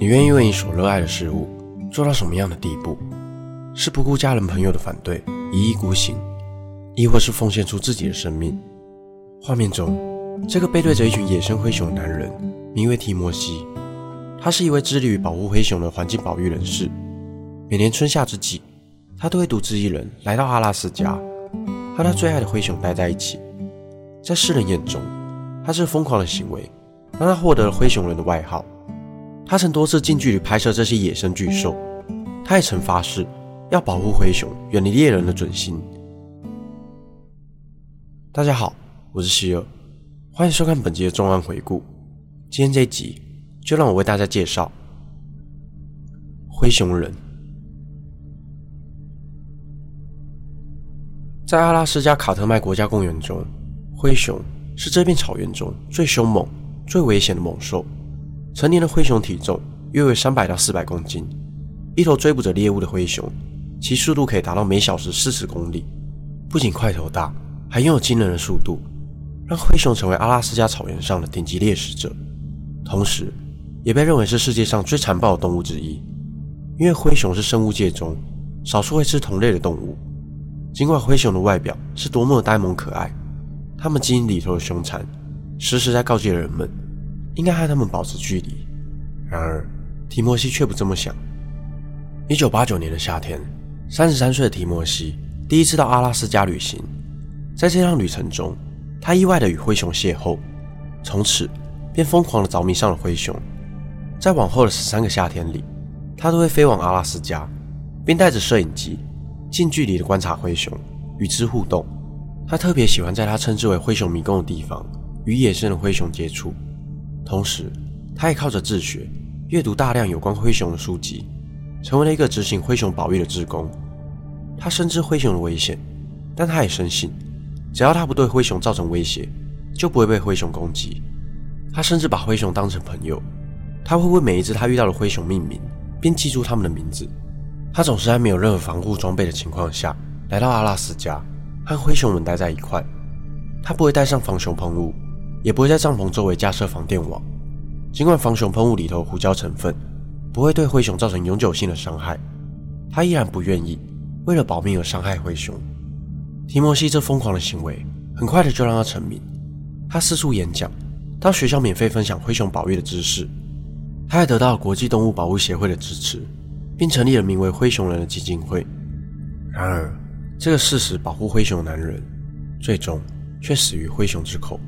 你愿意为你所热爱的事物做到什么样的地步？是不顾家人朋友的反对，一意孤行，亦或是奉献出自己的生命？画面中，这个背对着一群野生灰熊的男人，名为提摩西。他是一位致力于保护灰熊的环境保育人士。每年春夏之际，他都会独自一人来到阿拉斯加，和他最爱的灰熊待在一起。在世人眼中，他是疯狂的行为让他获得了“灰熊人”的外号。他曾多次近距离拍摄这些野生巨兽，他也曾发誓要保护灰熊，远离猎人的准心。大家好，我是希尔，欢迎收看本集的重案回顾。今天这一集就让我为大家介绍灰熊人。在阿拉斯加卡特麦国家公园中，灰熊是这片草原中最凶猛、最危险的猛兽。成年的灰熊体重约为三百到四百公斤，一头追捕着猎物的灰熊，其速度可以达到每小时四十公里。不仅块头大，还拥有惊人的速度，让灰熊成为阿拉斯加草原上的顶级猎食者。同时，也被认为是世界上最残暴的动物之一，因为灰熊是生物界中少数会吃同类的动物。尽管灰熊的外表是多么的呆萌可爱，它们基因里头的凶残，时时在告诫人们。应该和他们保持距离。然而，提摩西却不这么想。一九八九年的夏天，三十三岁的提摩西第一次到阿拉斯加旅行。在这趟旅程中，他意外的与灰熊邂逅，从此便疯狂的着迷上了灰熊。在往后的十三个夏天里，他都会飞往阿拉斯加，并带着摄影机近距离的观察灰熊，与之互动。他特别喜欢在他称之为“灰熊迷宫”的地方与野生的灰熊接触。同时，他也靠着自学，阅读大量有关灰熊的书籍，成为了一个执行灰熊保育的志工。他深知灰熊的危险，但他也深信，只要他不对灰熊造成威胁，就不会被灰熊攻击。他甚至把灰熊当成朋友，他会为每一只他遇到的灰熊命名，并记住他们的名字。他总是在没有任何防护装备的情况下来到阿拉斯加，和灰熊们待在一块。他不会带上防熊喷雾。也不会在帐篷周围架设防电网。尽管防熊喷雾里头胡椒成分不会对灰熊造成永久性的伤害，他依然不愿意为了保命而伤害灰熊。提摩西这疯狂的行为很快的就让他成名。他四处演讲，到学校免费分享灰熊保育的知识。他还得到了国际动物保护协会的支持，并成立了名为“灰熊人”的基金会。然而，这个誓死保护灰熊的男人，最终却死于灰熊之口。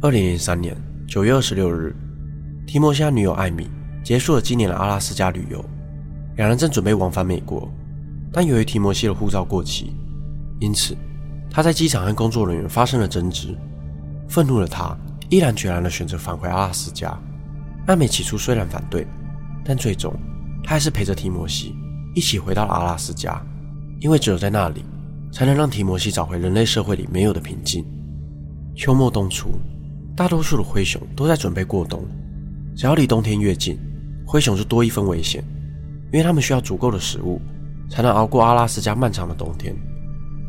二零零三年九月二十六日，提摩西和女友艾米结束了今年的阿拉斯加旅游。两人正准备往返美国，但由于提摩西的护照过期，因此他在机场和工作人员发生了争执。愤怒的他毅然决然地选择返回阿拉斯加。艾美起初虽然反对，但最终他还是陪着提摩西一起回到了阿拉斯加，因为只有在那里，才能让提摩西找回人类社会里没有的平静。秋末冬初。大多数的灰熊都在准备过冬，只要离冬天越近，灰熊就多一分危险，因为他们需要足够的食物，才能熬过阿拉斯加漫长的冬天。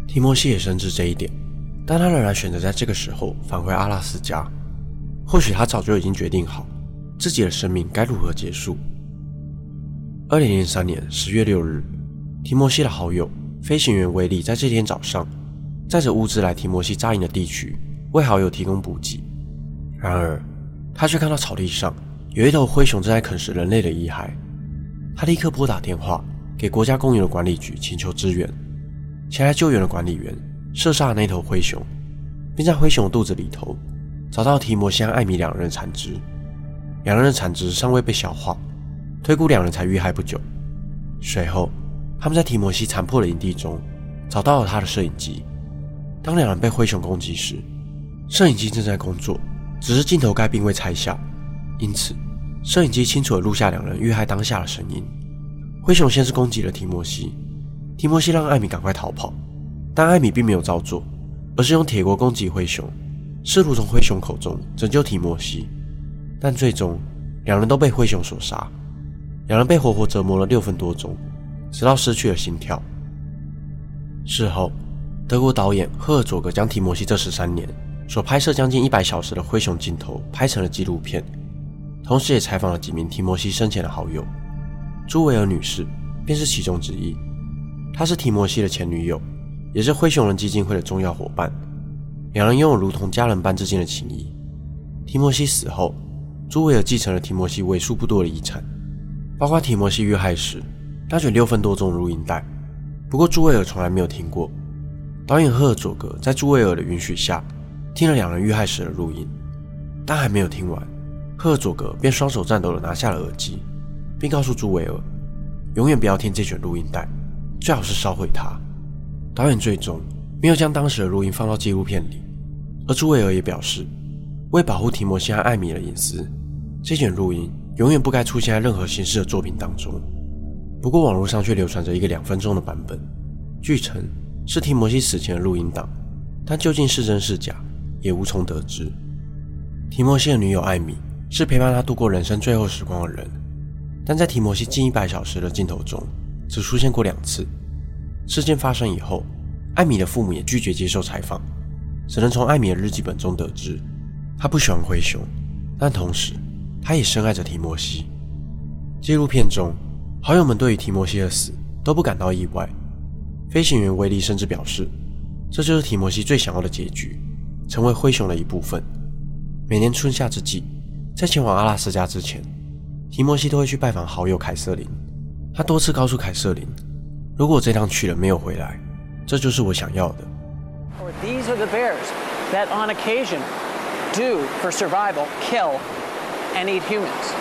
提摩西也深知这一点，但他仍然选择在这个时候返回阿拉斯加。或许他早就已经决定好，自己的生命该如何结束。二零零三年十月六日，提摩西的好友飞行员威利在这天早上，载着物资来提摩西扎营的地区，为好友提供补给。然而，他却看到草地上有一头灰熊正在啃食人类的遗骸。他立刻拨打电话给国家公园的管理局，请求支援。前来救援的管理员射杀了那头灰熊，并在灰熊肚子里头找到提摩西和艾米两人的残肢。两人的残肢尚未被消化，推估两人才遇害不久。随后，他们在提摩西残破的营地中找到了他的摄影机。当两人被灰熊攻击时，摄影机正在工作。只是镜头盖并未拆下，因此摄影机清楚地录下两人遇害当下的声音。灰熊先是攻击了提摩西，提摩西让艾米赶快逃跑，但艾米并没有照做，而是用铁锅攻击灰熊，试图从灰熊口中拯救提摩西。但最终两人都被灰熊所杀，两人被活活折磨了六分多钟，直到失去了心跳。事后，德国导演赫尔佐格将提摩西这十三年。所拍摄将近一百小时的灰熊镜头拍成了纪录片，同时也采访了几名提摩西生前的好友。朱维尔女士便是其中之一。她是提摩西的前女友，也是灰熊人基金会的重要伙伴。两人拥有如同家人般之间的情谊。提摩西死后，朱维尔继承了提摩西为数不多的遗产，包括提摩西遇害时那卷六分多钟的录音带。不过朱维尔从来没有听过。导演赫尔佐格在朱维尔的允许下，听了两人遇害时的录音，但还没有听完，赫佐格便双手颤抖地拿下了耳机，并告诉朱维尔，永远不要听这卷录音带，最好是烧毁它。导演最终没有将当时的录音放到纪录片里，而朱维尔也表示，为保护提摩西和艾米的隐私，这卷录音永远不该出现在任何形式的作品当中。不过网络上却流传着一个两分钟的版本，据称。是提摩西死前的录音档，但究竟是真是假，也无从得知。提摩西的女友艾米是陪伴他度过人生最后时光的人，但在提摩西近一百小时的镜头中，只出现过两次。事件发生以后，艾米的父母也拒绝接受采访，只能从艾米的日记本中得知，他不喜欢灰熊，但同时他也深爱着提摩西。纪录片中，好友们对于提摩西的死都不感到意外。飞行员威利甚至表示，这就是提摩西最想要的结局，成为灰熊的一部分。每年春夏之际，在前往阿拉斯加之前，提摩西都会去拜访好友凯瑟琳。他多次告诉凯瑟琳，如果这趟去了没有回来，这就是我想要的。These are the bears that, on occasion, do for survival kill and eat humans.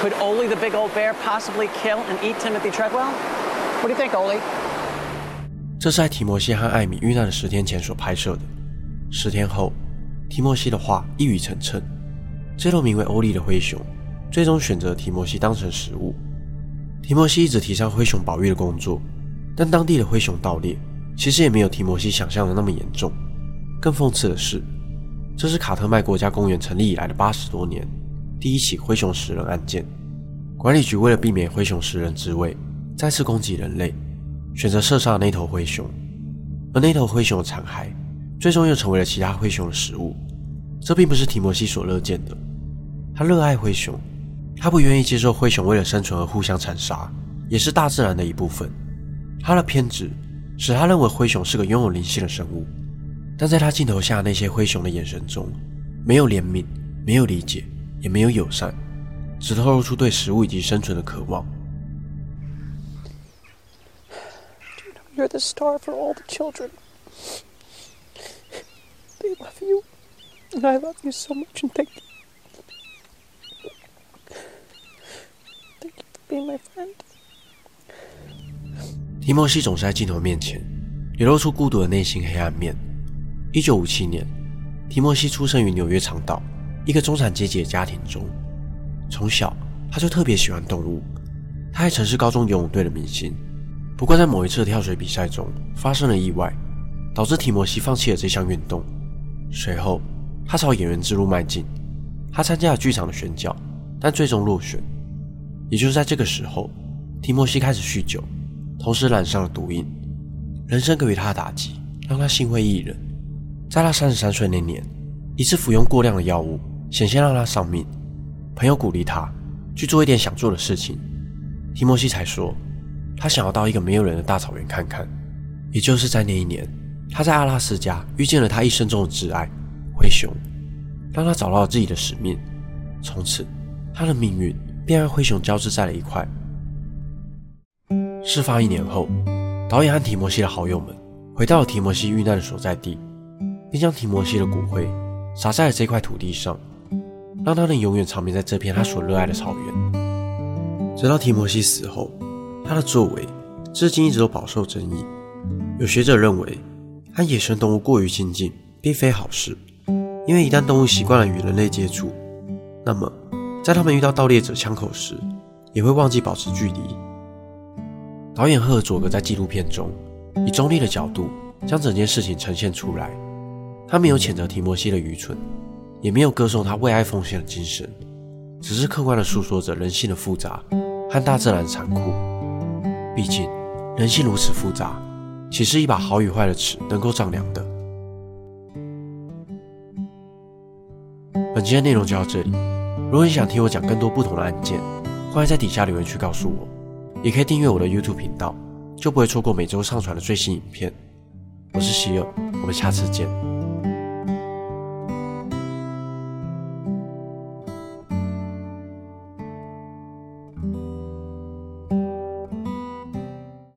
Could Oli the big old bear possibly kill and eat Timothy Treadwell? What do you think, Oli? 这是在提摩西和艾米遇难的十天前所拍摄的。十天后，提摩西的话一语成谶，这头名为欧利的灰熊最终选择提摩西当成食物。提摩西一直提倡灰熊保育的工作，但当地的灰熊盗猎其实也没有提摩西想象的那么严重。更讽刺的是，这是卡特麦国家公园成立以来的八十多年第一起灰熊食人案件。管理局为了避免灰熊食人之味再次攻击人类。选择射杀那头灰熊，而那头灰熊的残骸最终又成为了其他灰熊的食物。这并不是提摩西所乐见的。他热爱灰熊，他不愿意接受灰熊为了生存而互相残杀，也是大自然的一部分。他的偏执使他认为灰熊是个拥有灵性的生物，但在他镜头下那些灰熊的眼神中，没有怜悯，没有理解，也没有友善，只透露出对食物以及生存的渴望。You're the star for all the children. They love you, and I love you so much, and thank you. Thank you for being my friend. 提莫西总是在镜头面前流露出孤独的内心黑暗面。一九五七年，提莫西出生于纽约长岛一个中产阶级的家庭中。从小，他就特别喜欢动物，他还曾是高中游泳队的明星。不过，在某一次跳水比赛中发生了意外，导致提莫西放弃了这项运动。随后，他朝演员之路迈进，他参加了剧场的选角，但最终落选。也就是在这个时候，提莫西开始酗酒，同时染上了毒瘾。人生给予他的打击让他心灰意冷。在他三十三岁那年，一次服用过量的药物，险些让他丧命。朋友鼓励他去做一点想做的事情，提莫西才说。他想要到一个没有人的大草原看看，也就是在那一年，他在阿拉斯加遇见了他一生中的挚爱灰熊，让他找到了自己的使命。从此，他的命运便和灰熊交织在了一块。事发一年后，导演和提摩西的好友们回到了提摩西遇难的所在地，并将提摩西的骨灰撒在了这块土地上，让他能永远长眠在这片他所热爱的草原。直到提摩西死后。他的作为至今一直都饱受争议。有学者认为，和野生动物过于亲近并非好事，因为一旦动物习惯了与人类接触，那么在他们遇到盗猎者枪口时，也会忘记保持距离。导演赫尔佐格在纪录片中以中立的角度将整件事情呈现出来，他没有谴责提摩西的愚蠢，也没有歌颂他为爱奉献的精神，只是客观地诉说着人性的复杂和大自然的残酷。毕竟，人性如此复杂，岂是一把好与坏的尺能够丈量的？本期的内容就到这里，如果你想听我讲更多不同的案件，欢迎在底下留言区告诉我，也可以订阅我的 YouTube 频道，就不会错过每周上传的最新影片。我是希尔，我们下次见。